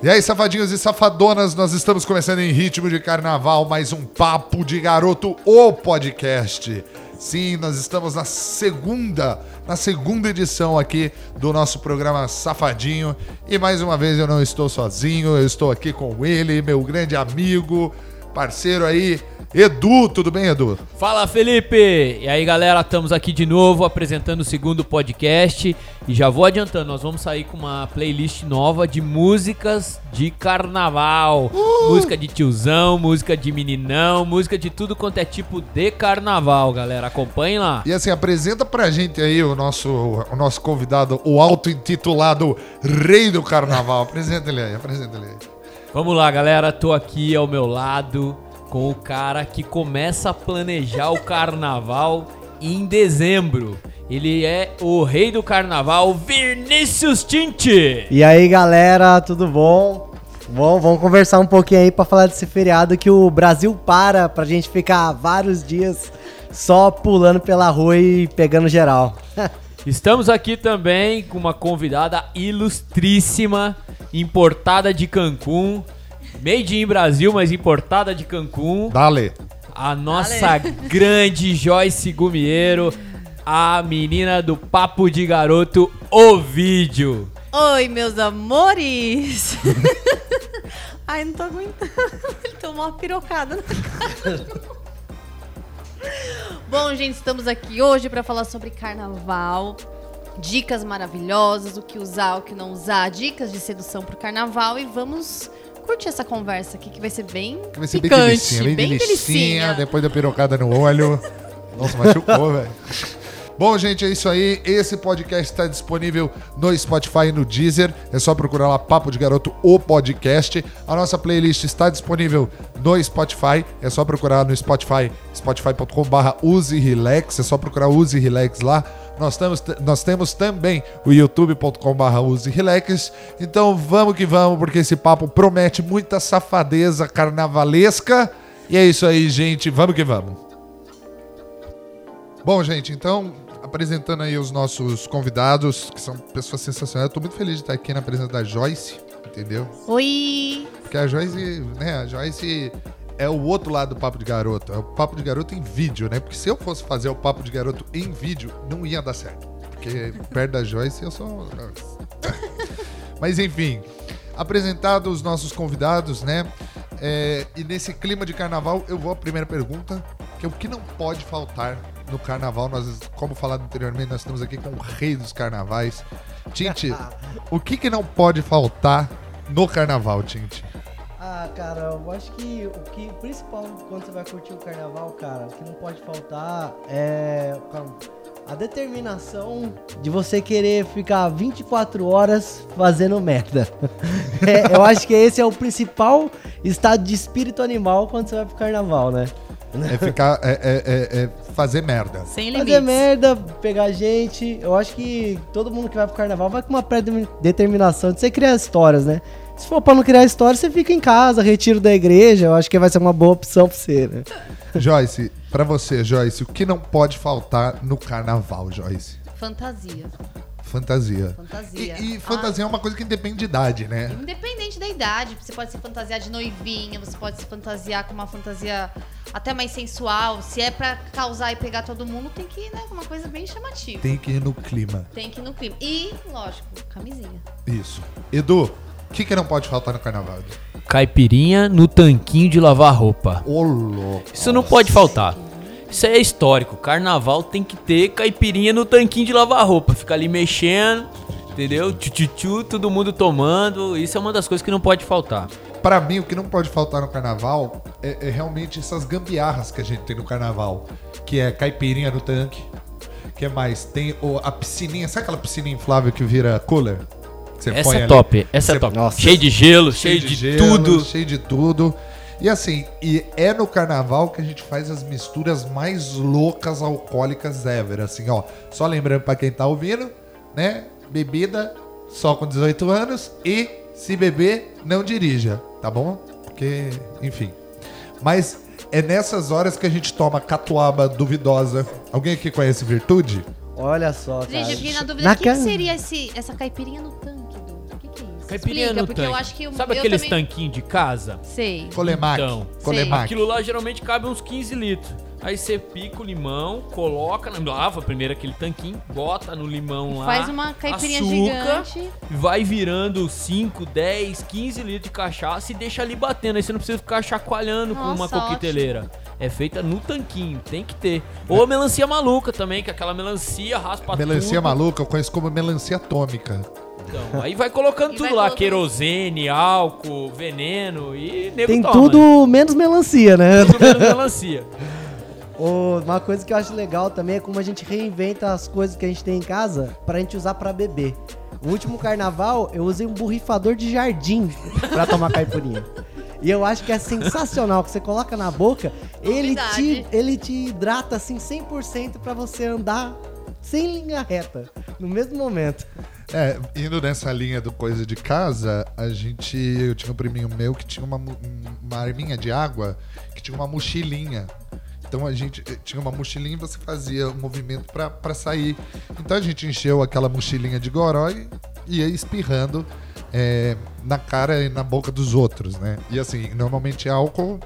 E aí, safadinhos e safadonas, nós estamos começando em ritmo de carnaval, mais um Papo de Garoto, o podcast. Sim, nós estamos na segunda, na segunda edição aqui do nosso programa Safadinho. E mais uma vez eu não estou sozinho, eu estou aqui com ele, meu grande amigo, parceiro aí, Edu, tudo bem, Edu? Fala, Felipe! E aí, galera, estamos aqui de novo apresentando o segundo podcast. E já vou adiantando, nós vamos sair com uma playlist nova de músicas de carnaval. Uh! Música de tiozão, música de meninão, música de tudo quanto é tipo de carnaval, galera. Acompanhem lá. E assim, apresenta pra gente aí o nosso, o nosso convidado, o auto-intitulado Rei do Carnaval. Apresenta ele aí, apresenta ele aí. Vamos lá, galera. Tô aqui ao meu lado com o cara que começa a planejar o carnaval em dezembro. Ele é o rei do carnaval, Vinícius Tinti. E aí, galera, tudo bom? Bom, vamos conversar um pouquinho aí para falar desse feriado que o Brasil para pra gente ficar vários dias só pulando pela rua e pegando geral. Estamos aqui também com uma convidada ilustríssima, importada de Cancún, Made in Brasil, mas importada de Cancún. Dale. A nossa Dale. grande Joyce Gumiero, a menina do Papo de Garoto, o vídeo. Oi, meus amores! Ai, não tô aguentando. Ele tomou uma pirocada na cara. Bom, gente, estamos aqui hoje para falar sobre carnaval. Dicas maravilhosas, o que usar, o que não usar, dicas de sedução pro carnaval e vamos curtir essa conversa aqui, que vai ser bem vai ser picante, bem delicinha, bem, bem delicinha, depois da pirocada no olho. Nossa, machucou, velho. Bom, gente, é isso aí. Esse podcast está disponível no Spotify e no Deezer. É só procurar lá Papo de Garoto, o podcast. A nossa playlist está disponível no Spotify. É só procurar no Spotify, spotify.com/barra Use Relax. É só procurar Use Relax lá. Nós, temos, nós temos também o youtube.com.br use relax. Então vamos que vamos, porque esse papo promete muita safadeza carnavalesca. E é isso aí, gente. Vamos que vamos. Bom, gente, então, apresentando aí os nossos convidados, que são pessoas sensacionais. Eu tô muito feliz de estar aqui na presença da Joyce, entendeu? Oi! Porque a Joyce, né, a Joyce é o outro lado do Papo de Garoto. É o Papo de Garoto em vídeo, né? Porque se eu fosse fazer o Papo de Garoto em vídeo, não ia dar certo. Porque perto da Joyce eu sou. Mas enfim, apresentados os nossos convidados, né? É, e nesse clima de carnaval, eu vou à primeira pergunta, que é o que não pode faltar no carnaval. Nós, como falado anteriormente, nós estamos aqui com o rei dos carnavais. Tinte, o que, que não pode faltar no carnaval, Tinte? Ah, cara, eu acho que o que principal quando você vai curtir o carnaval, cara, o que não pode faltar é a determinação de você querer ficar 24 horas fazendo merda. é, eu acho que esse é o principal estado de espírito animal quando você vai pro carnaval, né? É ficar. É, é, é, é fazer merda. Sem limites. Fazer merda, pegar gente. Eu acho que todo mundo que vai pro carnaval vai com uma pré-determinação de você criar histórias, né? Se for pra não criar história, você fica em casa, retiro da igreja. Eu acho que vai ser uma boa opção pra você, né? Joyce, pra você, Joyce, o que não pode faltar no carnaval, Joyce? Fantasia. Fantasia. Fantasia. E, e fantasia ah. é uma coisa que independe de idade, né? Independente da idade. Você pode se fantasiar de noivinha, você pode se fantasiar com uma fantasia até mais sensual. Se é pra causar e pegar todo mundo, tem que ir, né? Uma coisa bem chamativa. Tem que ir no clima. Tem que ir no clima. E, lógico, camisinha. Isso. Edu, o que, que não pode faltar no carnaval? Caipirinha no tanquinho de lavar roupa. Ô, louco. Isso não pode faltar. Isso é histórico. Carnaval tem que ter caipirinha no tanquinho de lavar roupa. Ficar ali mexendo, entendeu? Tchutchu, todo mundo tomando. Isso é uma das coisas que não pode faltar. Para mim, o que não pode faltar no carnaval é, é, realmente essas gambiarras que a gente tem no carnaval. Que é caipirinha no tanque. que mais? Tem a piscininha. Sabe aquela piscininha inflável que vira cooler? Você essa é top, essa é top. Nossa. Cheio de gelo, cheio, cheio de, de gelo, tudo. Cheio de tudo. E assim, e é no carnaval que a gente faz as misturas mais loucas alcoólicas ever. Assim, ó. Só lembrando para quem tá ouvindo, né? Bebida só com 18 anos e se beber, não dirija, tá bom? Porque, enfim. Mas é nessas horas que a gente toma catuaba duvidosa. Alguém aqui conhece Virtude? Olha só, cara. Gente, eu fiquei na dúvida, o que, que, seria esse, essa caipirinha no tanque? Caipirinha Explica, no porque tanque. eu acho que o- Sabe eu aqueles também- tanquinhos de casa? Sei. Colemac. Então, Colemac. Aquilo lá geralmente cabe uns 15 litros. Aí você pica o limão, coloca, lava primeiro aquele tanquinho, bota no limão lá. Faz uma caipirinha açúcar, gigante. Vai virando 5, 10, 15 litros de cachaça e deixa ali batendo. Aí você não precisa ficar chacoalhando com uma Nossa, coqueteleira. É feita no tanquinho, tem que ter. Ou a melancia maluca também, que é aquela melancia raspa Melancia tudo. maluca eu conheço como melancia atômica. Então, aí vai colocando E tudo vai lá, colocando- querosene, álcool, veneno e nego Tem toma, tudo menos melancia, né? né? Tudo menos melancia. Ô, Uma coisa que eu acho legal também é como a gente reinventa as coisas que a gente tem em casa pra gente usar pra beber. No último carnaval, eu usei um borrifador de jardim pra tomar caipirinha. E eu acho que é sensacional, que você coloca na boca, ele te, ele te hidrata assim 100% pra você andar sem linha reta, no mesmo momento. É, indo nessa linha do coisa de casa, a gente. Eu tinha um priminho meu que tinha uma, uma arminha de água que tinha uma mochilinha. Então a gente eh, tinha uma mochilinha e você fazia um movimento pra, pra sair. Então a gente encheu aquela mochilinha de goró e ia espirrando eh, na cara e na boca dos outros, né? E assim, normalmente álcool,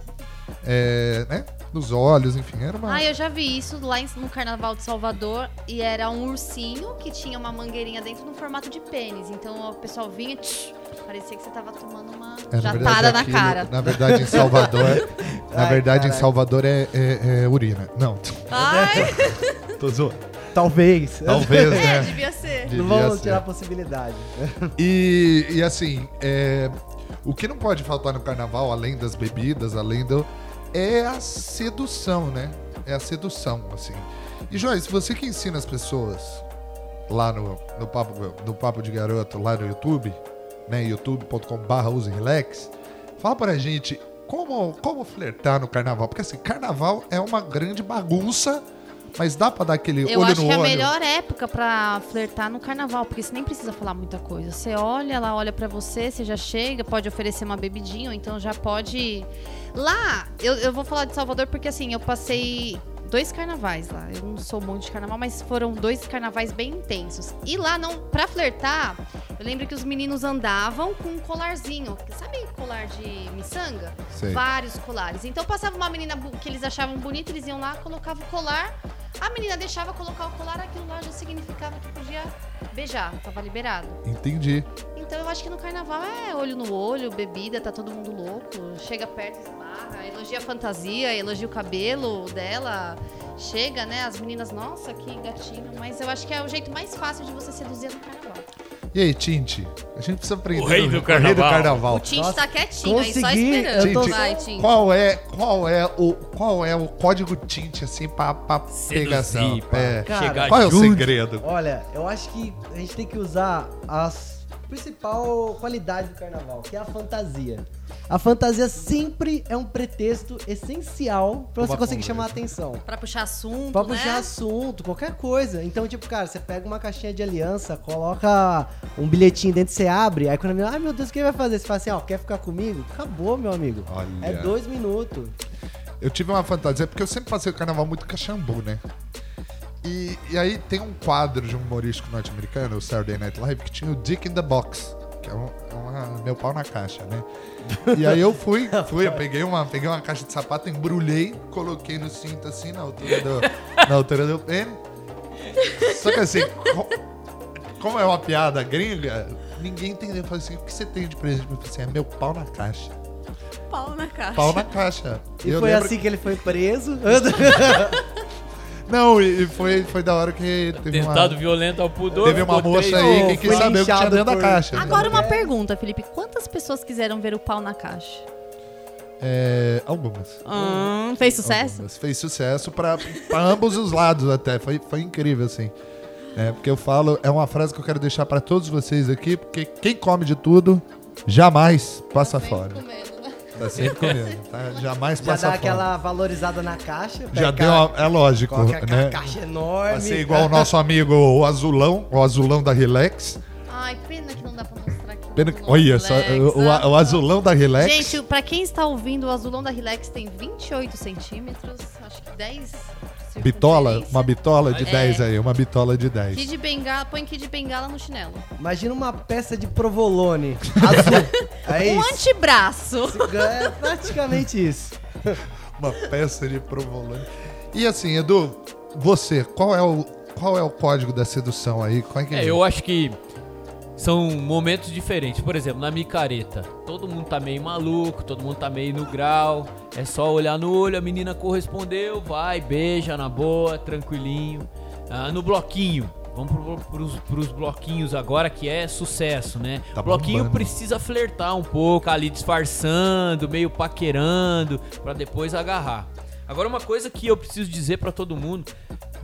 eh, né? Nos olhos, enfim, era uma. Ah, eu já vi isso lá em- no Carnaval de Salvador e era um ursinho que tinha uma mangueirinha dentro no formato de pênis. Então o pessoal vinha, tch, parecia que você tava tomando uma É, na verdade, jatada na aquilo- cara. Na verdade, em Salvador. na Ai, verdade, em. Salvador é, é- é urina. Não, Ai, tô zoando. Talvez. Talvez, é, né? devia ser. Devia Não vamos ser. tirar a possibilidade. E, e assim, é, o que não pode faltar no carnaval, além das bebidas, além do. é a sedução, né? É a sedução, assim. E Joyce, você que ensina as pessoas lá no, no, papo, no Papo de Garoto, lá no YouTube, né? youtube.com.br use relax. Fala pra gente como, como flertar no carnaval. Porque assim, carnaval é uma grande bagunça, mas dá pra dar aquele Eu olho acho no que é a olho. melhor época pra flertar no carnaval, porque você nem precisa falar muita coisa. Você olha, ela olha pra você, você já chega, pode oferecer uma bebidinha, ou então já pode. Lá, eu, eu vou falar de Salvador porque assim, eu passei dois carnavais lá. Eu não sou muito de carnaval, mas foram dois carnavais bem intensos. E lá, não, pra flertar, eu lembro que os meninos andavam com um colarzinho. Sabe colar de miçanga? Sei. Vários colares. Então passava uma menina que eles achavam bonita, eles iam lá, colocavam o colar. A menina deixava colocar o colar, aquilo lá já significava que podia beijar, tava liberado. Entendi. Então eu acho que no carnaval é olho no olho, bebida, tá todo mundo louco. Chega perto, esbarra, elogia a fantasia, elogia o cabelo dela. Chega, né? As meninas, nossa, que gatinho. Mas eu acho que é o jeito mais fácil de você seduzir no carnaval. E aí, Tinte? A gente precisa aprender. O rei do rei do carnaval. carnaval. O Tinte Nossa, tá quietinho aí, só consegui, esperando. tô Vai, Tinte. Qual é, qual é o, qual é o código Tinte assim pra, pra pegação? Seduzir, pra É. Cara, chegar Qual é o junto. segredo? Olha, eu acho que a gente tem que usar as principal qualidade do carnaval, que é a fantasia. A fantasia sempre é um pretexto essencial pra você conseguir chamar a atenção. Pra puxar assunto, Pra né? puxar assunto, qualquer coisa. Então, tipo, cara, você pega uma caixinha de aliança, coloca um bilhetinho dentro, você abre, aí quando a menina, ai meu Deus, o que ele vai fazer? Você fala assim, ó, quer ficar comigo? Acabou, meu amigo. Olha. É dois minutos. Eu tive uma fantasia, porque eu sempre passei o carnaval muito cachambu, né? E, e aí tem um quadro de um humorístico norte-americano, o Saturday Night Live, que tinha o Dick in the Box, que é, um, é uma- meu pau na caixa, né? E aí eu fui, fui, eu peguei uma, peguei uma caixa de sapato, embrulhei, coloquei no cinto assim, na altura do, na altura do pênis. Só que assim, co- como é uma piada gringa, ninguém entendeu. Eu falei assim, o que você tem de presente? Eu falei assim, é meu pau na caixa. Pau na caixa. Pau na caixa. E Eu foi lembro assim que ele foi preso. Não, e foi, foi da hora que teve Tentado uma, violento ao pudor. teve uma moça aí que quis saber o que tinha dentro da por- caixa. Agora uma pergunta, Felipe. Quantas pessoas quiseram ver o pau na caixa? É, algumas. Hum, fez sucesso? Algumas. Fez sucesso pra, pra ambos os lados até. Foi, foi incrível, assim. É, porque eu falo, é uma frase que eu quero deixar pra todos vocês aqui, porque quem come de tudo jamais passa fora. Tá sempre comendo, tá? Jamais Já passa dá fora. aquela valorizada na caixa. Já deu, uma, é lógico, Coloca aquela né? caixa enorme. Vai ser igual o nosso amigo o Azulão, o Azulão da Relax. Ai, pena que não dá pra mostrar aqui. Pena, azulão olha só, o, o- o Azulão da Relax. Gente, pra quem está ouvindo, o azulão da Relax tem 28 centímetros, acho que 10 Bitola? Uma bitola de É. 10 aí, uma bitola de 10. Kid Bengala, põe Kid Bengala no chinelo. Imagina uma peça de provolone azul. É Um isso. antebraço. É praticamente isso. Uma peça de provolone. E assim, Edu, você, qual é o, qual é o código da sedução aí? Qual é que É, eu acho que são momentos diferentes. Por exemplo, na micareta, todo mundo tá meio maluco, todo mundo tá meio no grau. É só olhar no olho, a menina correspondeu, vai, beija na boa, tranquilinho. Ah, no bloquinho, vamos pro, pros, pros bloquinhos agora, que é sucesso, né? Tá bloquinho bombando. precisa flertar um pouco, ali disfarçando, meio paquerando, pra depois agarrar. Agora, uma coisa que eu preciso dizer pra todo mundo.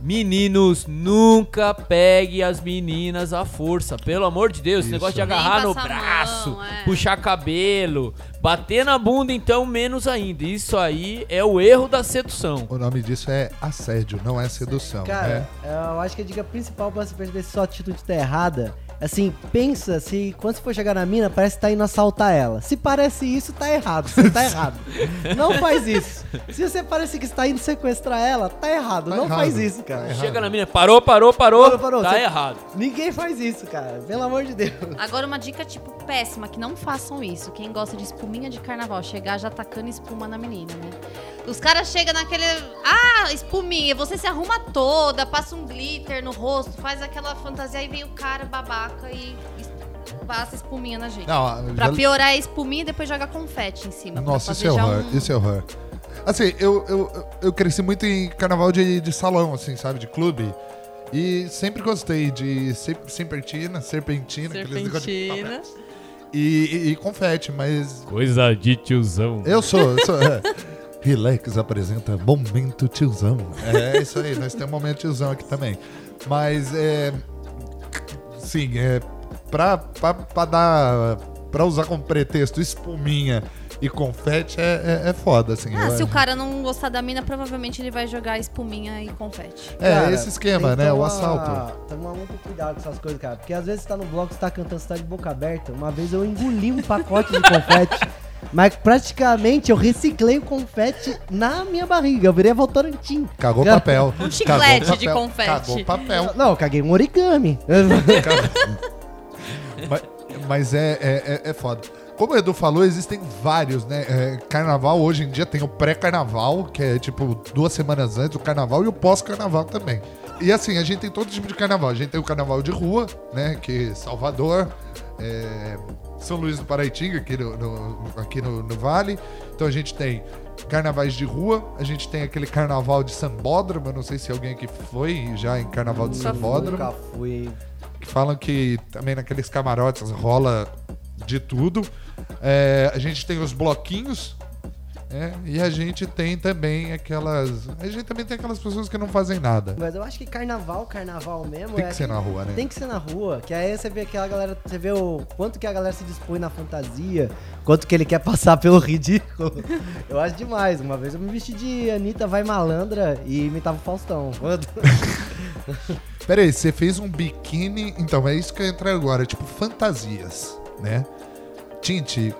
Meninos, nunca pegue as meninas à força. Pelo amor de Deus, esse Isso. negócio de agarrar no braço, mão, é. puxar cabelo, bater na bunda, então, menos ainda. Isso aí é o erro da sedução. O nome disso é assédio, não é sedução. Cara, né? eu acho que a dica principal pra você perceber se sua atitude tá errada, assim, pensa se quando você for chegar na mina, parece que tá indo assaltar ela. Se parece isso, tá errado. Você tá errado. Não faz isso. Se você parece que está indo sequestrar ela, tá errado. Tá não errado. faz isso, cara. Tá. Chega na mina, parou, parou, parou, Parou, parou, tá você- errado. Ninguém faz isso, cara. Pelo amor de Deus. Agora uma dica, tipo, péssima, que não façam isso. Quem gosta de espuminha de carnaval, chegar já tacando espuma na menina, né? Os caras chegam naquele. Ah, espuminha. Você se arruma toda, passa um glitter no rosto, faz aquela fantasia, aí vem o cara babaca e passa espuminha na gente. Não, Pra já- piorar a espuminha e depois joga confete em cima. Nossa, isso é horror, um- isso é horror. Assim, eu, eu, eu cresci muito em carnaval de, de salão, assim, sabe? De clube. E sempre gostei de ser- serpentina, serpentina, aqueles negócios de Serpentina. papel. E, e, e confete, mas Coisa de tiozão. eu sou. Eu sou é. Relax apresenta Momento Tiozão. É isso aí, nós temos um Momento Tiozão aqui também. Mas é. Sim, é. Pra dar. Pra usar como pretexto espuminha e confete é, é, é foda, assim. Ah, se o cara não gostar da mina, provavelmente ele vai jogar espuminha e confete. É, Cara, esse esquema, tem que né? O tomar- assalto. Tomar muito cuidado com essas coisas, cara. Porque às vezes você tá no bloco, você tá cantando, você tá de boca aberta. Uma vez eu engoli um pacote de confete. Mas praticamente eu reciclei o confete na minha barriga. Eu virei a Votorantim. Cagou Cara, papel. Um Cagou chiclete de papel. confete. Cagou papel. Não, eu caguei um origami. mas mas é, é, é, é foda. Como o Edu falou, existem vários, né? É, carnaval hoje em dia tem o pré-carnaval, que é tipo duas semanas antes do carnaval, e o pós-carnaval também. E assim, a gente tem todo tipo de carnaval. A gente tem o carnaval de rua, né? Que é Salvador, é, São Luís do Paraitinga, aqui no, no- aqui no, no Vale. Então a gente tem carnavais de rua, a gente tem aquele carnaval de Sambódromo. Eu não sei se alguém aqui foi já em carnaval de Nunca. Sambódromo Nunca fui. que falam que também naqueles camarotes rola de tudo. É, a gente tem os bloquinhos, né? E a gente tem também aquelas. A gente também tem aquelas pessoas que não fazem nada. Mas eu acho que carnaval, carnaval mesmo. Tem é que ser na rua, né? Tem que ser na rua, que aí você vê aquela galera, você vê o quanto que a galera se dispõe na fantasia, quanto que ele quer passar pelo ridículo. Eu acho demais. Uma vez eu me vesti de Anitta vai malandra e imitava o Faustão. Pera aí, você fez um biquíni. Então, é isso que eu ia entrar agora, tipo, fantasias, né? Tinte,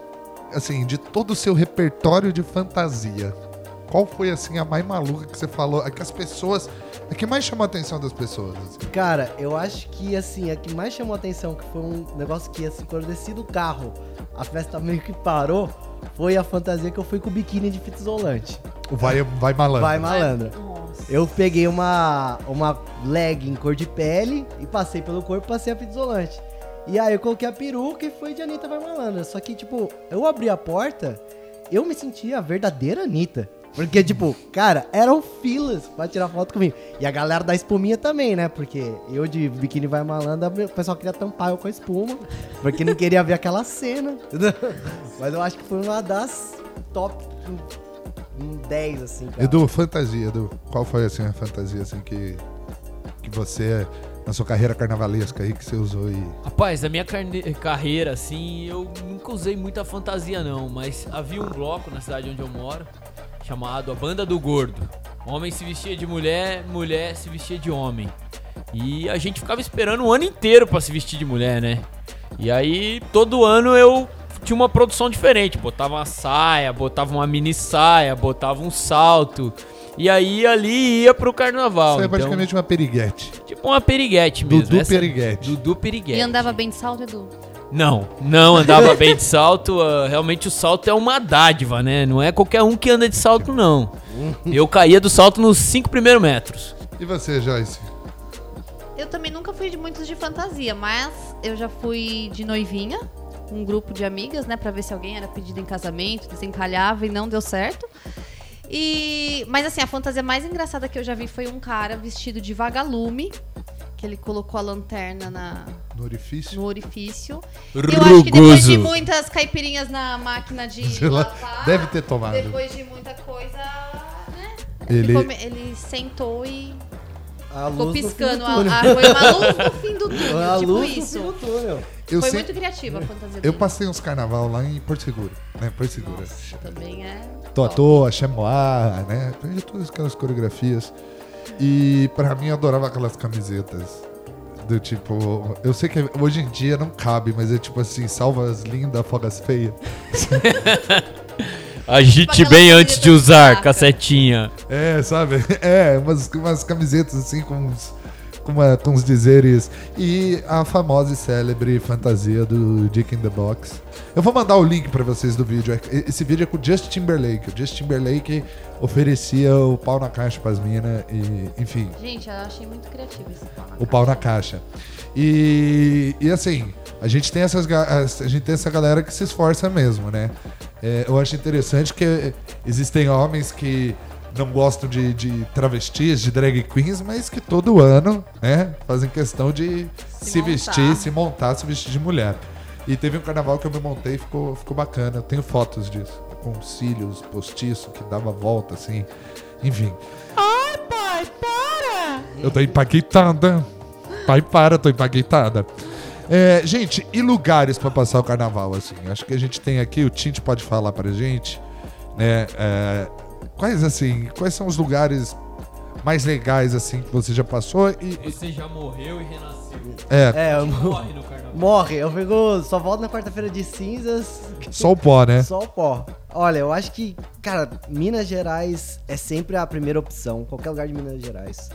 assim, de todo o seu repertório de fantasia, qual foi, assim, a mais maluca que você falou? A que as pessoas. A que mais chamou a atenção das pessoas? assim? Cara, eu acho que assim, a que mais chamou a atenção, que foi um negócio que assim, quando eu desci do carro, a festa meio que parou, foi a fantasia que eu fui com o biquíni de fita isolante. O vai, vai malandro. Vai malandra. Nossa. Eu peguei uma, uma legging cor de pele e passei pelo corpo e passei a fita isolante. E aí eu coloquei a peruca e foi de Anitta vai malandra. Só que, tipo, eu abri a porta, eu me sentia a verdadeira Anitta. Porque, tipo, cara, eram filas pra tirar foto comigo. E a galera da espuminha também, né? Porque eu de biquíni vai malandra, o pessoal queria tampar eu com a espuma. Porque não queria ver aquela cena. Mas eu acho que foi uma das top um 10, assim, cara. Edu, fantasia, Edu. Qual foi assim a fantasia assim que que você na sua carreira carnavalesca aí que você usou e Rapaz, na minha carne- carreira, assim, eu nunca usei muita fantasia, não. Mas havia um bloco na cidade onde eu moro, chamado A Banda do Gordo. Homem se vestia de mulher, mulher se vestia de homem. E a gente ficava esperando o ano inteiro pra se vestir de mulher, né? E aí, todo ano eu tinha uma produção diferente. Botava uma saia, botava uma mini saia, botava um salto. E aí ali ia pro carnaval. Isso é então, praticamente uma periguete. Tipo uma periguete mesmo. Dudu essa- é Periguete. Dudu Periguete. E andava bem de salto, Edu? Não, não andava bem de salto. ah, realmente o salto é uma dádiva, né? Não é qualquer um que anda de salto, não. Eu caía do salto nos cinco primeiros metros. E você, Joyce? Eu também nunca fui de muitos de fantasia, mas eu já fui de noivinha, um grupo de amigas, né, Pra ver se alguém era pedido em casamento, desencalhava e não deu certo. E, mas assim, a fantasia mais engraçada que eu já vi foi um cara vestido de vagalume, que ele colocou a lanterna na, No orifício? no orifício. Eu acho que depois de muitas caipirinhas na máquina de Sei lá, lavar, deve ter tomado. depois de muita coisa, né? Ele- come- ele sentou e A ficou luz do piscando. fim do túnel. A, a, foi uma luz do fim do túnel, A tipo luz do isso. fim do túnel. Eu, Foi sei- muito criativa a fantasia eu dele. passei uns carnaval lá em Porto Seguro. Né? Porto Seguro. Nossa, também é. Tô à toa, chamois, né? Aprendi todas aquelas coreografias. E pra mim eu adorava aquelas camisetas. Do tipo, eu sei que hoje em dia não cabe, mas é tipo assim, salvas lindas, fogas feias. Agite Tipo bem antes de usar, cacetinha. É, sabe? É, umas, umas camisetas assim com uns, com, uma- com uns dizeres. E a famosa e célebre fantasia do Dick in the Box. Eu vou mandar o link pra vocês do vídeo. É- Esse vídeo é com o Justin Timberlake. O Justin Timberlake oferecia o pau na caixa pras minas e, enfim, Gente, eu achei muito criativo esse pau o pau na caixa. E, e assim, a gente tem essas a gente tem essa galera que se esforça mesmo, né? É, eu acho interessante que existem homens que não gostam de, de travestis, de drag queens, mas que todo ano, né, fazem questão de se, Se vestir, se montar, se vestir de mulher. E teve um carnaval que eu me montei e ficou, ficou bacana. Eu tenho fotos disso. Com cílios postiço que dava volta, assim. Enfim. Ai, pai, para! Eu tô empaquetada. Pai, para, eu tô empaquetada. É, gente, e lugares pra passar o carnaval, assim? Acho que a gente tem aqui, o Tinte pode falar pra gente, né? é, quais, assim, quais são os lugares mais legais, assim, que você já passou e... e- Você já morreu e renasceu. é, É, eu- Morre no carnaval. morre. Eu fico. Só volto na quarta-feira de cinzas. só o pó, né? Só o pó. Olha, eu acho que, cara, Minas Gerais é sempre a primeira opção, qualquer lugar de Minas Gerais.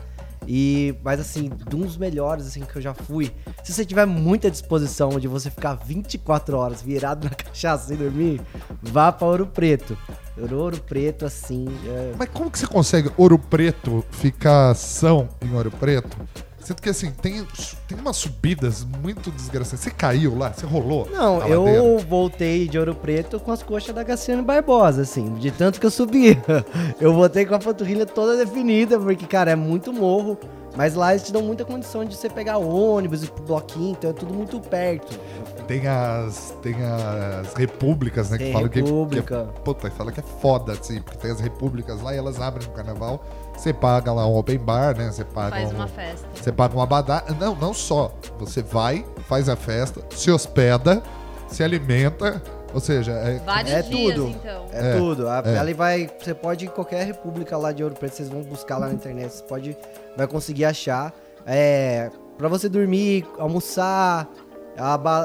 E, mas assim, de um dos melhores assim que eu já fui. Se você tiver muita disposição de você ficar 24 horas virado na cachaça sem dormir, vá pra Ouro Preto. Ouro Preto, assim, é... Mas como que você consegue Ouro Preto ficar são em Ouro Preto? Sendo que, assim, tem, tem umas subidas muito desgraçadas. Você caiu lá? Você rolou? Não, eu ladeira? voltei de Ouro Preto com as coxas da Graciane Barbosa, assim, de tanto que eu subi. Eu voltei com a panturrilha toda definida, porque, cara, é muito morro. Mas lá eles te dão muita condição de você pegar ônibus e pro bloquinho, então é tudo muito perto. Tem as, tem as repúblicas, né? Tem que falam que- república. Que, é, puta, fala que é foda, assim, porque tem as repúblicas lá e elas abrem no carnaval. Você paga lá um open bar, né? Você paga Faz um, uma festa. Você paga um abadá. Não, não só. Você vai, faz a festa, se hospeda, se alimenta. Ou seja, é, É dias, tudo. então. É, É, tudo. A, é. Ali vai. Você pode ir em qualquer república lá de Ouro Preto, vocês vão buscar lá na internet, você pode. Vai conseguir achar. É. Pra você dormir, almoçar.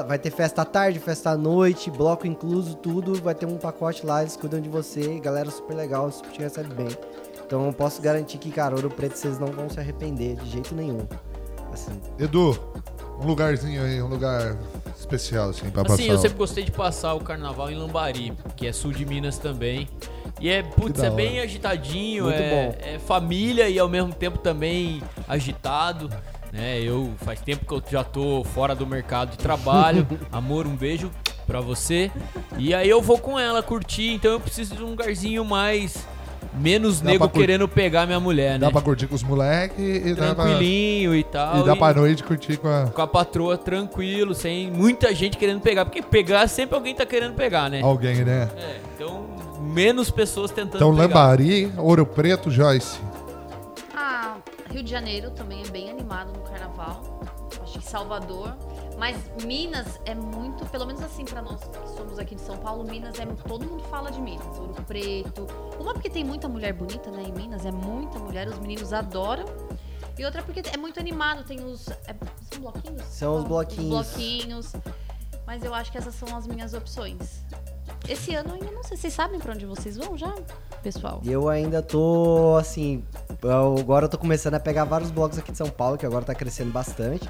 Vai ter festa à tarde, festa à noite, bloco incluso, tudo. Vai ter um pacote lá, eles cuidam de você. Galera super legal, super te recebe bem. Então eu posso garantir que, cara, Ouro Preto vocês não vão se arrepender de jeito nenhum. Assim. Edu, um lugarzinho aí, um lugar especial, assim, pra Assim, passar. eu o- sempre gostei de passar o carnaval em Lambari, que é sul de Minas também. E é, putz, é bem agitadinho, Muito é, bom. é família e ao mesmo tempo também agitado. Né? Eu faz tempo que eu já tô fora do mercado de trabalho. Amor, um beijo pra você. E aí eu vou com ela curtir, então eu preciso de um lugarzinho mais menos Dá nego querendo pegar minha mulher, né? Dá pra curtir com os moleques e dá pra, Tranquilinho e tal. e dá pra noite curtir com a, com a patroa tranquilo, sem muita gente querendo pegar. Porque pegar, sempre alguém tá querendo pegar, né? alguém, né? É, então, menos pessoas tentando Então, pegar. Lambari, Ouro Preto, Joyce. Ah, Rio de Janeiro também é bem animado no carnaval. Acho que Salvador. Mas Minas é muito, pelo menos assim pra nós que somos aqui de São Paulo, Minas é todo mundo fala de Minas, Ouro Preto. Uma porque tem muita mulher bonita, né, em Minas, é muita mulher, os meninos adoram. E outra porque é muito animado, tem os é- são bloquinhos? São os bloquinhos. bloquinhos. Mas eu acho que essas são as minhas opções. Esse ano ainda não sei. Vocês sabem pra onde vocês vão já, pessoal? Eu ainda tô, assim, agora eu tô começando a pegar vários blogs aqui de São Paulo, que agora tá crescendo bastante.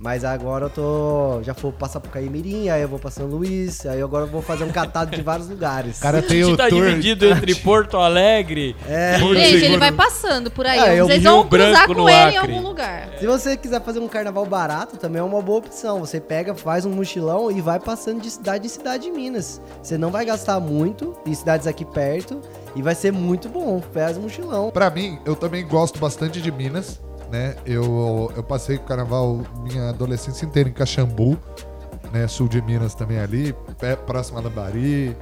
Mas agora eu tô, já vou passar pro Caimirim, aí eu vou pra São Luís, aí agora eu vou fazer um catado de vários lugares. O cara A tem gente o tá tour. dividido entre Porto Alegre. É. Porto Gente, ele vai passando por aí. Eu- Vocês Rio vão cruzar com ele em algum lugar. Se você quiser fazer um carnaval barato, também é uma boa opção. Você pega, faz um mochilão e vai passando de cidade em cidade em Minas. Você não vai gastar muito, em cidades aqui perto, e vai ser muito bom. Faz um mochilão. Pra mim, eu também gosto bastante de Minas, né? Eu, eu passei o carnaval minha adolescência inteira em Caxambu, né? Sul de Minas também ali, próximo a Lambari,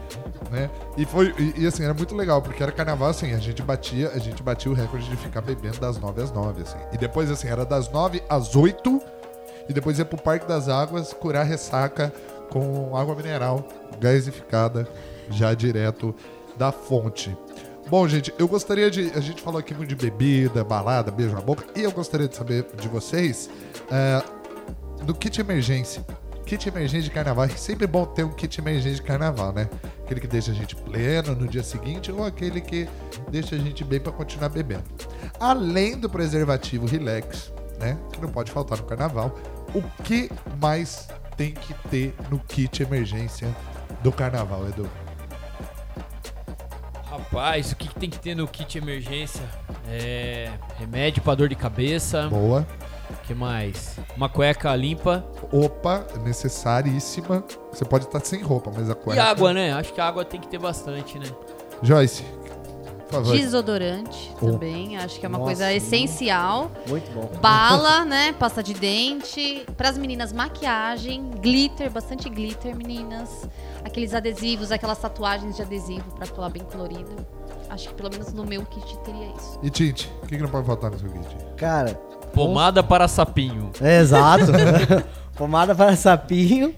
né? E foi e, e, assim, era muito legal, porque era carnaval assim, a gente batia, a gente batia o recorde de ficar bebendo das 9 às 9, assim. E depois assim, era das 9 às 8 e depois ia pro Parque das Águas curar ressaca com água mineral gasificada já direto da fonte. Bom, gente, eu gostaria de. A gente falou aqui muito de bebida, balada, beijo na boca, e eu gostaria de saber de vocês é, do kit emergência. Kit emergência de carnaval. É sempre bom ter um kit emergência de carnaval, né? Aquele que deixa a gente pleno no dia seguinte ou aquele que deixa a gente bem pra continuar bebendo. Além do preservativo relax, né? Que não pode faltar no carnaval. O que mais tem que ter no kit emergência do carnaval, Edu? Rapaz, o que, que tem que ter no kit emergência? É. Remédio pra dor de cabeça. Boa. O que mais? Uma cueca limpa. Opa, necessaríssima. Você pode estar sem roupa, mas a cueca. E água, né? Acho que a água tem que ter bastante, né? Joyce, por favor. Desodorante Oh. também, acho que é uma Nossa, coisa essencial. Muito bom. Bala, né? Pasta de dente. Pras meninas, maquiagem, glitter, bastante glitter, meninas. Aqueles adesivos, aquelas tatuagens de adesivo pra colar bem colorido. Acho que pelo menos no meu kit teria isso. E Tinte, o que, que não pode faltar no seu kit? Cara, Pomada para sapinho. é exato. Pomada para sapinho.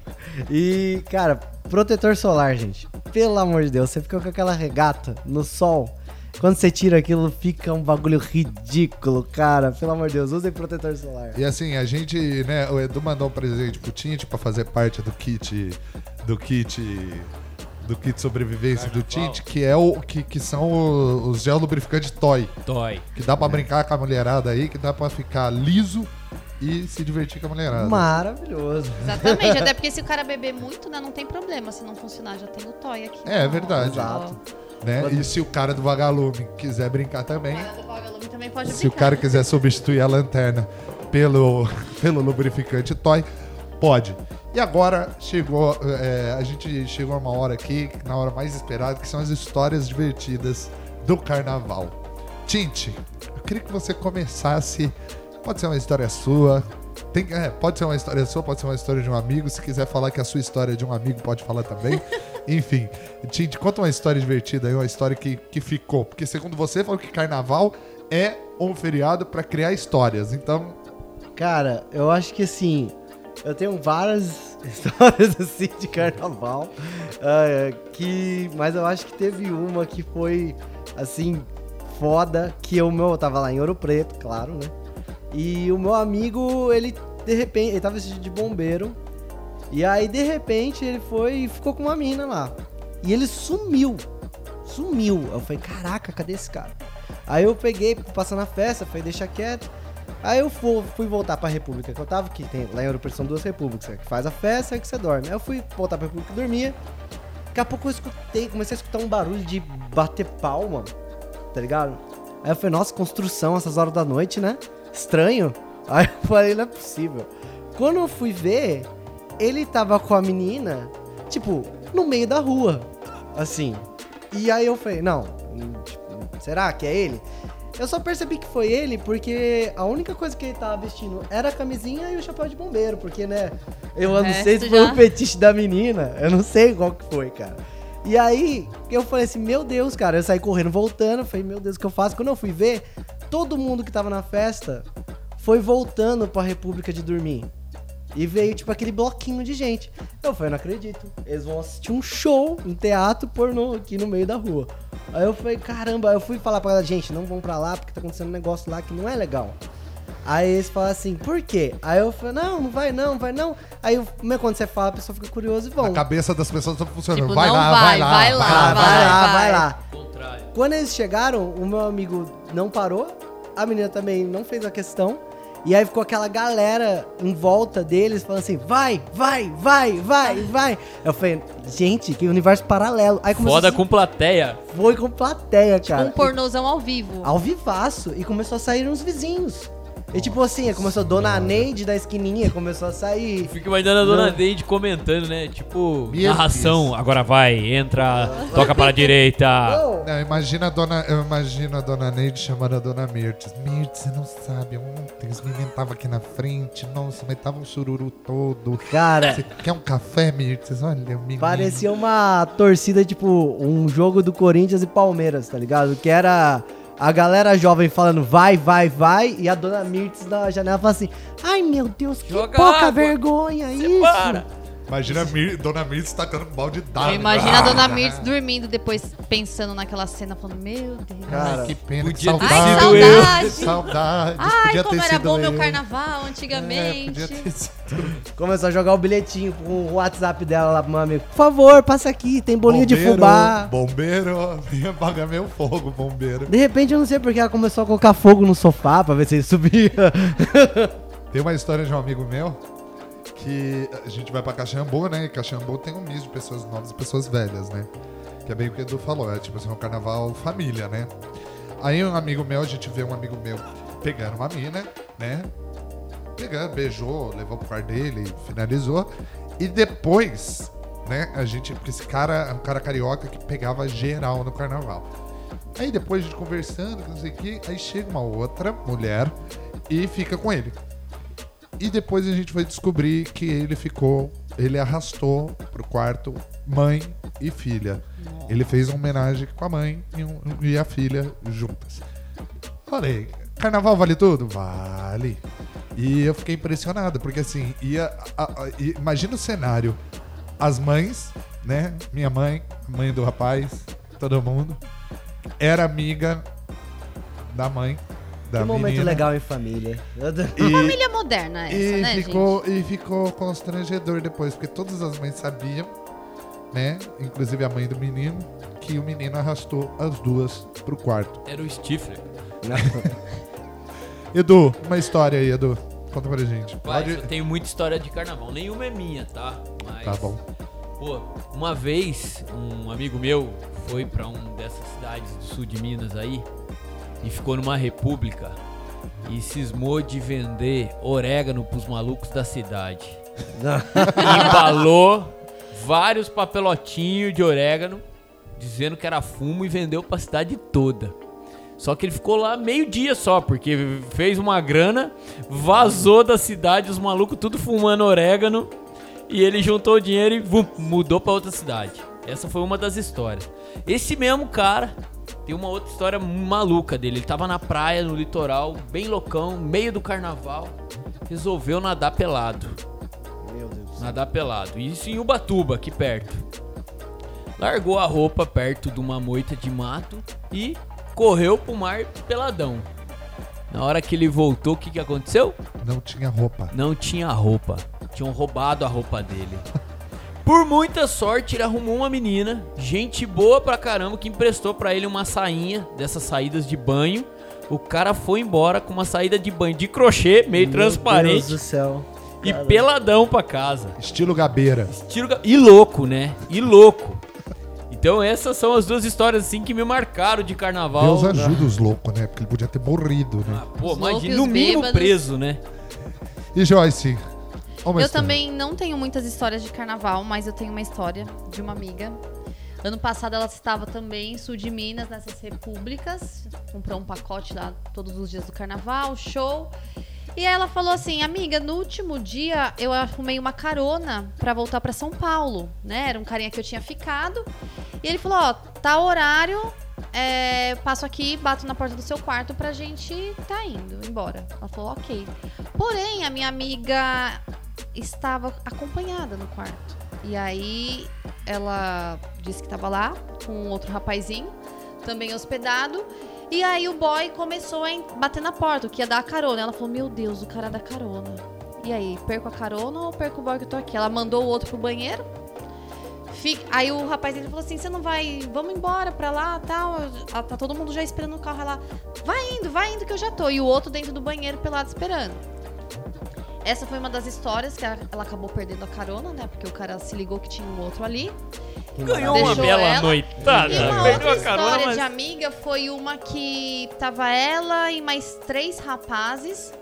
E, cara, protetor solar, gente. Pelo amor de Deus, você fica com aquela regata no sol. Quando você tira aquilo, fica um bagulho ridículo, cara. Pelo amor de Deus, usem protetor solar. E assim, a gente, né, o Edu mandou um presente pro Tinte pra fazer parte do kit. Do kit. Do kit sobrevivência do Tinte, que é o. que, que são o- os gel lubrificante toy. Toy. Que dá pra brincar com a mulherada aí, que dá pra ficar liso e se divertir com a mulherada. Maravilhoso. Exatamente, até porque se o cara beber muito, né, não tem problema. Se não funcionar, já tem o toy aqui. É, Ó, verdade. Exato. Né? E se o cara do vagalume quiser brincar também, O cara do vagalume também pode se o brincar. cara quiser substituir a lanterna pelo, pelo lubrificante toy, pode. E agora chegou, é, a gente chegou a uma hora aqui, na hora mais esperada, que são as histórias divertidas do carnaval. Tinte, eu queria que você começasse. Pode ser uma história sua. Tem, é, pode ser uma história sua, pode ser uma história de um amigo. Se quiser falar que a sua história é de um amigo, pode falar também. Enfim, Tinte, conta uma história divertida aí, uma história que, que ficou. Porque segundo você, falou que carnaval é um feriado pra criar histórias. Então, Cara, eu acho que assim, eu tenho várias histórias assim de carnaval, ah, que, mas eu acho que teve uma que foi assim foda, que o meu eu tava lá em Ouro Preto, claro, né? E o meu amigo, ele de repente, ele tava vestido de bombeiro, e aí de repente ele foi e ficou com uma mina lá. E ele sumiu. Sumiu. Eu falei, caraca, cadê esse cara? Aí eu peguei, passando a festa, falei, deixa quieto. Aí eu fui, fui voltar pra república que eu tava, que tem, lá em Preto são duas repúblicas, que faz a festa e que você dorme. Aí eu fui voltar pra república e dormia. Daqui a pouco eu escutei, comecei a escutar um barulho de bater palma, tá ligado? Aí eu falei, nossa, construção essas horas da noite, né? Estranho. Aí eu falei, não é possível. Quando eu fui ver, ele tava com a menina, tipo, no meio da rua, assim. E aí eu falei, não, tipo, será que é ele? Eu só percebi que foi ele porque a única coisa que ele tava vestindo era a camisinha e o chapéu de bombeiro, porque, né? Eu não sei se foi já- o fetiche da menina, eu não sei qual que foi, cara. E aí, eu falei assim, meu Deus, cara, eu saí correndo, voltando, falei, meu Deus, o que eu faço? Quando eu fui ver, todo mundo que tava na festa foi voltando pra República de dormir. E veio, tipo, aquele bloquinho de gente. Eu falei, não acredito. Eles vão assistir um show, um teatro pornô aqui no meio da rua. Aí eu falei, caramba, eu fui falar pra ela, gente, não vão pra lá porque tá acontecendo um negócio lá que não é legal. Aí eles falam assim, por quê? Aí eu falo, não, não vai não, vai não. Aí eu- meu, quando você fala, a pessoa fica curiosa e vão. A cabeça das pessoas tá funcionando. Tipo, vai, não lá, vai, vai lá, vai lá, vai, vai, lá, vai. vai lá. Contrário. Quando eles chegaram, o meu amigo não parou, a menina também não fez a questão. E aí ficou aquela galera em volta deles falando assim: vai, vai, vai, vai, vai. Eu falei, gente, que universo paralelo. Aí começou Foda a com plateia. Foi com plateia, cara. Um pornozão ao vivo. Ao vivaço. E começou a sair uns vizinhos. E tipo assim, começou a Dona Neide da esquininha, começou a sair. Fica imaginando a dona Não. Neide comentando, né? Tipo, Meu narração, agora vai, entra, toca para a direita. Não, Não, imagina a dona, eu imagino a dona Neide chamando a dona Mirtes. Mirtes, você não sabe, ontem os meninos estavam aqui na frente, nossa, mas tava um sururu todo. cara, Você quer um café, Mirtes? Olha, o menino. parecia uma torcida, tipo, um jogo do Corinthians e Palmeiras, tá ligado? Que era a galera jovem falando vai, vai, vai, e a dona Mirtz na janela fala assim: ai meu Deus, que Joga pouca água. vergonha isso. Imagina a Mir, dona Mirtes tacando um balde d'água. Eu imagino a dona Mirtz dormindo depois, pensando naquela cena, falando, meu Deus. Cara, Ai, que pena, podia que ter saudade. eu. Saudade. Saudades, Ai, podia como ter era bom meu eu. carnaval É, antigamente. podia ter sido. Começou a jogar o bilhetinho com o WhatsApp dela lá pro meu amigo. Por favor, passa aqui, tem bolinho de Bombeiro, fubá. Bombeiro, vinha apagar meu fogo, bombeiro. De repente, eu não sei porque ela começou a colocar fogo no sofá pra ver se ele subia. Tem uma história de um amigo meu que a gente vai pra Caxambu, né? E Caxambu tem um misto de pessoas novas e pessoas velhas, né? Que é bem o que o Edu falou, é tipo assim, um carnaval família, né? Aí um amigo meu, a gente vê um amigo meu pegando uma mina, né? Pegando, beijou, levou pro quarto dele, finalizou. E depois, né, a gente. Porque esse cara é um cara carioca que pegava geral no carnaval. Aí depois a gente conversando, não sei o que, aí chega uma outra mulher e fica com ele. E depois a gente foi descobrir que ele ficou, ele arrastou pro quarto mãe e filha. Ele fez uma homenagem com a mãe e, um- e a filha juntas. Falei, carnaval vale tudo? Vale. E eu fiquei impressionado, porque assim, ia, a- a- imagina o cenário. As mães, né? Minha mãe, a mãe do rapaz, todo mundo, era amiga da mãe, da que momento menina. legal em família. E- Família moderna essa, e né, ficou, e ficou constrangedor depois, porque todas as mães sabiam, né? Inclusive a mãe do menino, que o menino arrastou as duas pro quarto. Era o Stifler. Edu, uma história aí, Edu. Conta pra gente. Pai, Pode... eu tenho muita história de carnaval. Nenhuma é minha, tá? Mas, Tá bom. Pô, uma vez um amigo meu foi pra um dessas cidades do sul de Minas aí e ficou numa república e cismou de vender orégano pros malucos da cidade. Embalou vários papelotinhos de orégano dizendo que era fumo e vendeu pra cidade toda. Só que ele ficou lá meio dia só, porque fez uma grana, vazou da cidade, os malucos tudo fumando orégano, e ele juntou o dinheiro e vum, mudou pra outra cidade. Essa foi uma das histórias. Esse mesmo cara tem uma outra história maluca dele. Ele tava na praia, no litoral, bem loucão, meio do carnaval, resolveu nadar pelado. Meu Deus. Nadar pelado. Isso em Ubatuba, aqui perto. Largou a roupa perto de uma moita de mato e correu pro mar peladão. Na hora que ele voltou, o que, que aconteceu? Não tinha roupa. Não tinha roupa. Tinham roubado a roupa dele. Por muita sorte, ele arrumou uma menina, gente boa pra caramba, que emprestou pra ele uma sainha dessas saídas de banho. O cara foi embora com uma saída de banho de crochê, meio Meu transparente, Deus do céu. e Cara. peladão pra casa. Estilo Gabeira. Estilo ga- E louco, né? E louco. Então essas são as duas histórias assim que me marcaram de carnaval. Deus ajuda os loucos, né? Porque ele podia ter morrido, né? Ah, pô, imagina, e no mínimo bêbados. preso, né? E Joyce? Uma Eu história. também não tenho muitas histórias de carnaval, mas eu tenho uma história de uma amiga. Ano passado ela estava também em sul de Minas, nessas repúblicas. Comprou um pacote lá todos os dias do carnaval, show. E ela falou assim, amiga, no último dia eu arrumei uma carona pra voltar pra São Paulo, né? Era um carinha que eu tinha ficado. E ele falou, ó, tá horário, é, passo aqui, bato na porta do seu quarto pra gente tá indo embora. Ela falou, ok. Porém, a minha amiga estava acompanhada no quarto. E aí ela disse que estava lá com outro rapazinho, também hospedado. E aí o boy começou a bater na porta, o que ia dar a carona. Ela falou, meu Deus, o cara dá carona. E aí, perco a carona ou perco o boy que eu tô aqui? Ela mandou o outro pro banheiro. Fi- Aí o rapaz ele falou assim: você não vai. Vamos embora pra lá tal. Ah, Tá todo mundo já esperando no carro. Ela, vai indo, vai indo que eu já tô. E o outro dentro do banheiro pelado esperando. Essa foi uma das histórias que ela, acabou perdendo a carona, né? Porque o cara se ligou que tinha um outro ali. Ganhou uma bela ela. noitada. E uma Perdeu outra a carona, história mas- de amiga foi uma que tava ela e mais três rapazes.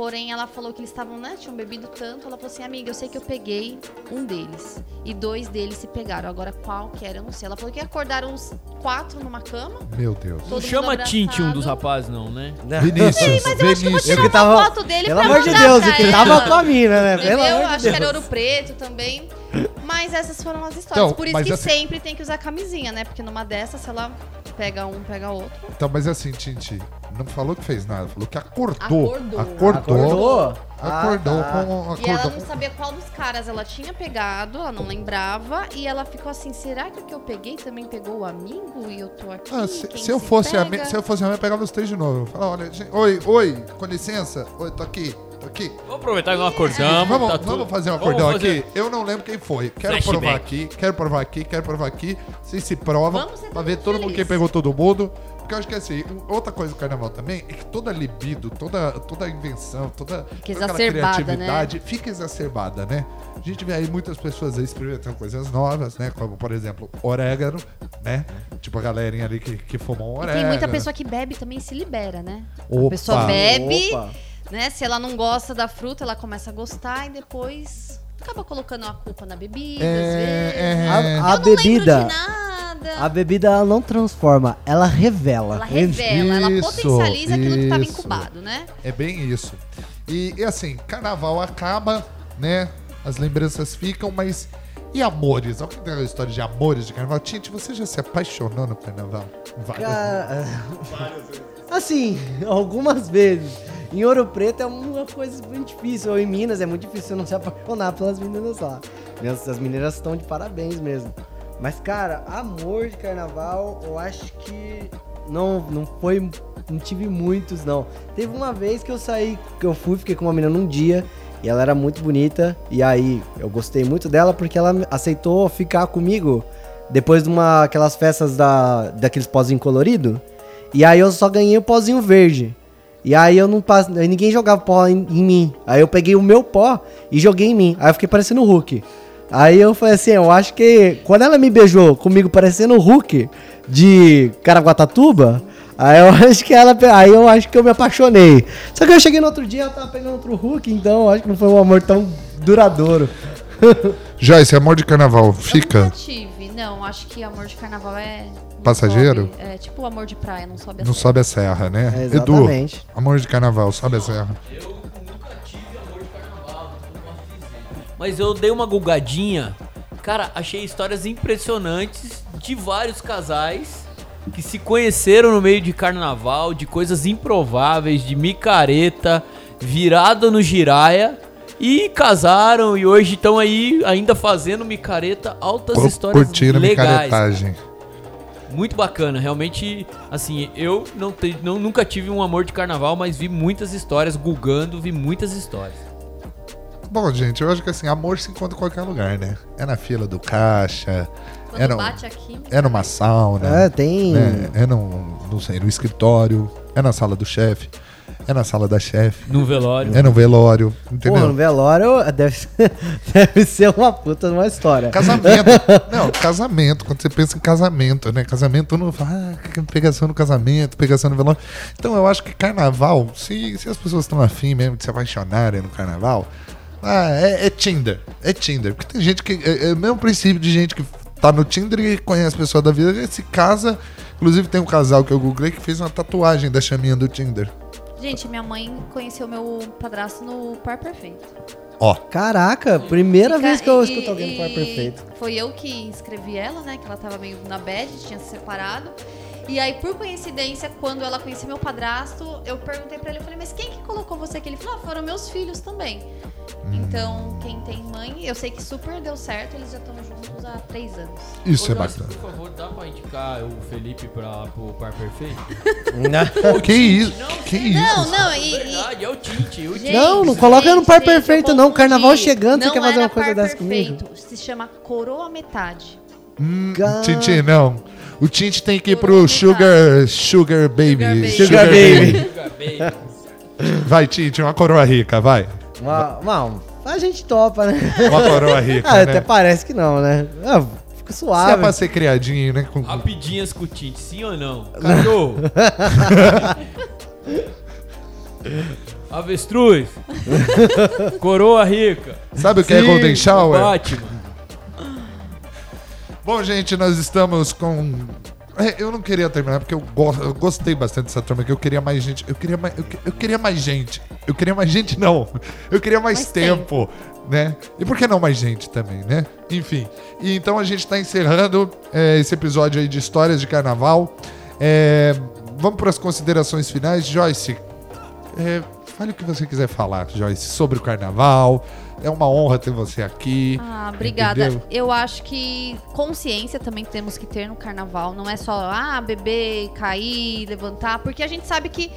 Porém, ela falou que eles estavam, né? Tinham bebido tanto. Ela falou assim, amiga, eu sei que eu peguei um deles. E dois deles se pegaram. Agora, qual que era? Eu não sei. Ela falou que acordaram os quatro numa cama. Meu Deus. Não chama. Tinte um dos rapazes, não, né? Vinícius, Mas eu acho que eu vou tirar que uma tava- foto dele Pelo pra amor de Deus, o que ela. tava com a mina, né? Pelo de Acho que Deus. era ouro preto também. Mas essas foram as histórias. Então, Por isso que assim- sempre tem que usar camisinha, né? Porque numa dessas, se ela pega um, pega outro. Então, mas assim, Tinti, não falou que fez nada, falou que acordou. Acordou. Acordou. Acordou? Acordou Ah, tá. com. E ela Acordou não sabia qual dos caras ela tinha pegado, ela não lembrava. E ela ficou assim: será que o que eu peguei também pegou o amigo e eu tô aqui? Ah, se, Quem se eu fosse a pega? se eu fosse a minha, eu pegava os três de novo. Eu falava, olha, gente, oi, oi, com licença, oi, tô aqui, aqui. Vamos aproveitar que nós acordamos. vamos, tá vamos fazer um acordão fazer- aqui. Eu não lembro quem foi. Quero Flashback. provar aqui, quero provar aqui, quero provar aqui. Vocês se provam ser pra ver todo mundo quem pegou todo mundo. Porque eu acho que assim, outra coisa do carnaval também é que toda libido, toda, toda invenção, toda, toda aquela exacerbada, criatividade fica exacerbada, né? A gente vê aí muitas pessoas aí experimentando coisas novas, né? Como, por exemplo, orégano, né? Tipo a galerinha ali que, que fumou um E orégano. tem muita pessoa que bebe também e se libera, né? Opa. A pessoa bebe, Opa. Né? Se ela não gosta da fruta, ela começa a gostar e depois acaba colocando a culpa na bebida, É, às vezes. é. A, a Eu não bebida. lembro de nada. A bebida ela não transforma, ela revela. Ela revela, ela Isso, potencializa aquilo que estava isso. incubado, né? É bem isso. E, e assim, carnaval acaba, né? As lembranças ficam, mas. E amores? Alguém tem uma história de amores de carnaval? Tinte, você já se apaixonou no carnaval? Várias Cara, assim, algumas vezes. Em Ouro Preto é uma coisa muito difícil. Ou em Minas é muito difícil não se apaixonar pelas meninas lá. As meninas estão de parabéns mesmo. Mas, cara, amor de carnaval, eu acho que não, não foi. Não tive muitos, não. Teve uma vez que eu saí, que eu fui, fiquei com uma menina num dia. E ela era muito bonita. E aí, eu gostei muito dela porque ela aceitou ficar comigo depois de uma aquelas festas da, daqueles pozinhos coloridos. E aí eu só ganhei o pozinho verde. E aí eu não passo. Ninguém jogava pó em, em mim. Aí eu peguei o meu pó e joguei em mim. Aí eu fiquei parecendo o Hulk. Aí eu falei assim, eu acho que quando ela me beijou comigo parecendo o Hulk de Caraguatatuba, aí eu acho que ela. Aí eu acho que eu me apaixonei. Só que eu cheguei no outro dia, ela tava pegando outro Hulk, então eu acho que não foi um amor tão duradouro. Joyce, amor de carnaval, Eu fica. nunca tive. Não, acho que amor de carnaval é. não Passageiro? sobe. É tipo o amor de praia, não sobe a Não serra. sobe a serra, né? É, Edu, exatamente. amor de carnaval, sobe a serra. Eu nunca tive amor de carnaval, não posso dizer. Mas eu dei uma gugadinha. Cara, achei histórias impressionantes de vários casais que se conheceram no meio de carnaval, de coisas improváveis, de micareta, virada no giraia. E casaram e hoje estão aí ainda fazendo micareta, altas Cu- histórias Curtindo a legais. micaretagem. Muito bacana, realmente, assim, eu não, te- não nunca tive um amor de carnaval, mas vi muitas histórias, gugando, vi muitas histórias. Bom, gente, eu acho que assim, amor se encontra em qualquer lugar, né? É na fila do caixa, Quando é, no, bate aqui. é numa sauna. É, tem. né? É num, não sei, no escritório, é na sala do chefe, é na sala da chefe, No velório. é no velório, entendeu? Porra, no velório deve ser, deve ser uma puta de uma história. Casamento. Não, casamento. Quando você pensa em casamento, né? Casamento não fala, ah, que pegação no casamento, pegação no velório. Então eu acho que carnaval, se, se as pessoas estão afim mesmo de se apaixonarem no carnaval, ah, é, é Tinder. É Tinder. Porque tem gente que. É, é o mesmo princípio de gente que tá no Tinder e conhece pessoa da vida, e se casa. Inclusive tem um casal que eu googlei que fez uma tatuagem da chaminha do Tinder. Gente, minha mãe conheceu meu padrasto no Par Perfeito. Ó. Caraca, primeira Fica- vez que eu e- escuto alguém no par e perfeito. Foi eu que inscrevi ela, né? Que ela tava meio na bad, tinha se separado. E aí, por coincidência, quando ela conhecia meu padrasto, eu perguntei pra ele, eu falei, mas quem que colocou você aqui? Ele falou, ah, foram meus filhos também. Então, quem tem mãe, eu sei que super deu certo, eles já estão juntos há três anos. Isso Ô, é Joyce, bacana. Por favor, dá pra indicar o Felipe pra, pro par perfeito? Que isso? Não, Que Não, isso? não, e, e- Verdade, é o Tinte. O. Não, não Gente, coloca no par gente, perfeito, não. Carnaval chegando, você Não quer fazer era uma coisa dessa comigo? perfeito, Se chama coroa metade. Hum, Tinte, não. O Tinte tem que ir pro Sugar, Sugar Baby. Sugar Baby. Vai, Tinte, uma coroa rica, vai. Uma- Não, a gente topa, né? Uma coroa rica, Ah, né? até parece que não, né? Ah, fica Se é suave. pra ser criadinho, né? Com... Rapidinhas com o Tinte, sim ou não? Cachorro. Avestruz. Coroa rica. Sabe o que é Sim. Golden Shower? Batman. Bom, gente, nós estamos com. É, eu não queria terminar porque eu, go- eu gostei bastante dessa turma aqui. Eu queria mais gente. Eu queria mais, eu, que- eu queria mais gente. Eu queria mais gente, não. Eu queria mais, Mais tempo, né? E por que não mais gente também, né? Enfim. E então a gente tá encerrando é, esse episódio aí de histórias de carnaval. É, vamos para as considerações finais. Joyce, é, fale o que você quiser falar, Joyce, sobre o carnaval. É uma honra ter você aqui. Ah, obrigada. Entendeu? Eu acho que consciência também temos que ter no carnaval. Não é só, ah, beber, cair, levantar. Porque a gente sabe que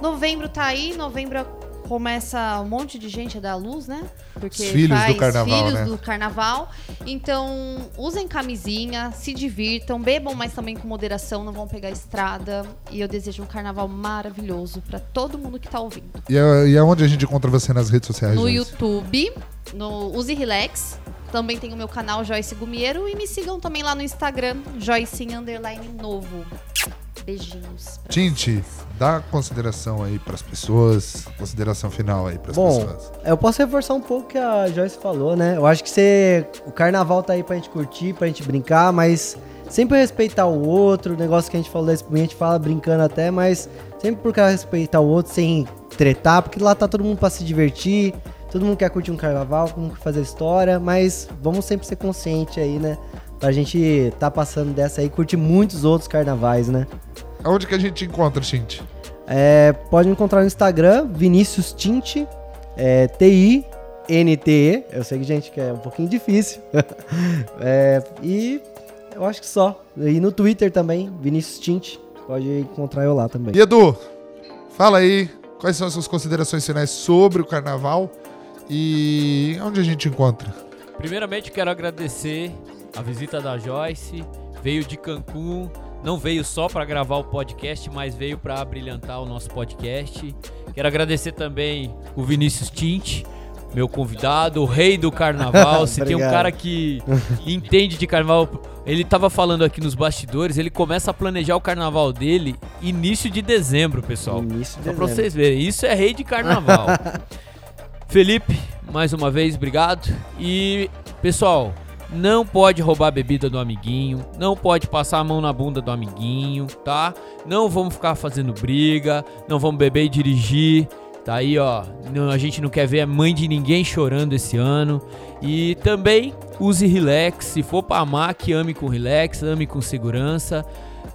novembro tá aí, novembro começa um monte de gente a dar luz, né? Porque Os filhos do carnaval, filhos né? do carnaval. Então, usem camisinha, se divirtam, bebam, mas também com moderação, não vão pegar estrada. E eu desejo um carnaval maravilhoso pra todo mundo que tá ouvindo. E, é- e aonde a gente encontra você nas redes sociais? No Joyce? YouTube, no Use Relax. Também tem o meu canal Joyce Gumiero. E me sigam também lá no Instagram, Joyce Underline Novo. Beijinhos. vocês. dá consideração aí pras pessoas, consideração final aí pras Bom, pessoas. eu posso reforçar um pouco o que a Joyce falou, né? Eu acho que você, o carnaval tá aí pra gente curtir, pra gente brincar, mas sempre respeitar o outro, o negócio que a gente falou a gente fala brincando até, mas sempre procurar respeitar o outro sem tretar, porque lá tá todo mundo pra se divertir, todo mundo quer curtir um carnaval, todo mundo quer fazer história, mas vamos sempre ser consciente aí, né? Pra gente tá passando dessa aí e curtir muitos outros carnavais, né? Aonde que a gente encontra, Tinte? É, pode me encontrar no Instagram, Vinícius Tinte, é, T-I-N-T-E. Eu sei que, gente, que é um pouquinho difícil. É, e eu acho que só. E no Twitter também, Vinícius Tinte. Pode encontrar eu lá também. E Edu, fala aí quais são as suas considerações finais sobre o carnaval e onde a gente encontra? Primeiramente, quero agradecer a visita da Joyce. Veio de Cancún. Não veio só para gravar o podcast, mas veio para brilhantar o nosso podcast. Quero agradecer também o Vinícius Tinte, meu convidado, o rei do carnaval. Se tem um cara que entende de carnaval, ele tava falando aqui nos bastidores, ele começa a planejar o carnaval dele início de dezembro, pessoal. Início de Só dezembro. vocês verem, isso é rei de carnaval. Felipe, mais uma vez, obrigado. E, pessoal, não pode roubar a bebida do amiguinho, não pode passar a mão na bunda do amiguinho, tá? Não vamos ficar fazendo briga, não vamos beber e dirigir. Tá aí, ó. A gente não quer ver a mãe de ninguém chorando esse ano. E também use relax. Se for pra amar, que ame com relax, ame com segurança.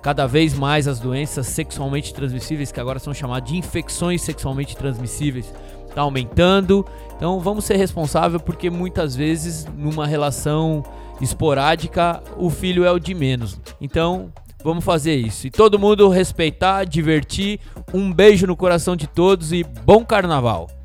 Cada vez mais as doenças sexualmente transmissíveis, que agora são chamadas de infecções sexualmente transmissíveis, tá aumentando. Então vamos ser responsáveis porque muitas vezes numa relação esporádica o filho é o de menos. Então vamos fazer isso. E todo mundo respeitar, divertir. Um beijo no coração de todos e bom carnaval.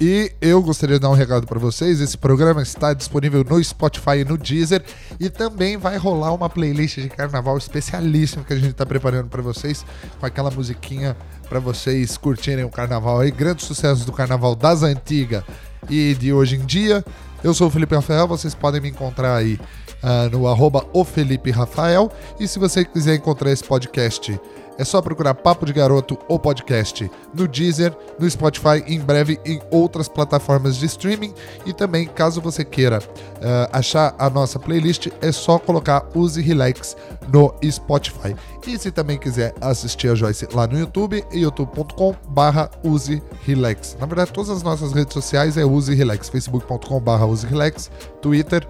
E eu gostaria de dar um recado pra vocês. Esse programa está disponível no Spotify e no Deezer. E também vai rolar uma playlist de carnaval especialíssima que a gente tá preparando pra vocês. Com aquela musiquinha pra vocês curtirem o carnaval aí. Grandes sucessos do carnaval das antigas e de hoje em dia. Eu sou o Felipe Rafael, vocês podem me encontrar aí ah, no arroba o Felipe Rafael. E se você quiser encontrar esse podcast, é só procurar Papo de Garoto ou podcast no Deezer, no Spotify, em breve em outras plataformas de streaming. E também, caso você queira ah, achar a nossa playlist, é só colocar Use Relax no Spotify. E se também quiser assistir a Joyce lá no YouTube, youtube.com barra Use Relax. Na verdade, todas as nossas redes sociais é Use Relax, facebook.com barra Use Relax, Twitter,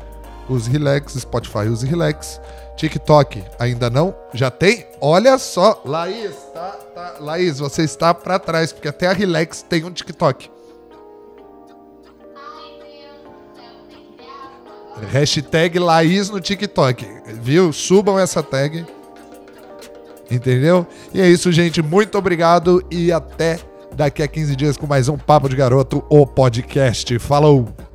Use Relax, Spotify Use Relax, TikTok, ainda não? Já tem? Olha só, Laís, tá, tá, Laís, você está pra trás, porque até a Relax tem um TikTok. Hashtag Laís no TikTok, viu? Subam essa tag. Entendeu? E é isso, gente. Muito obrigado e até daqui a 15 dias com mais um Papo de Garoto, o podcast. Falou!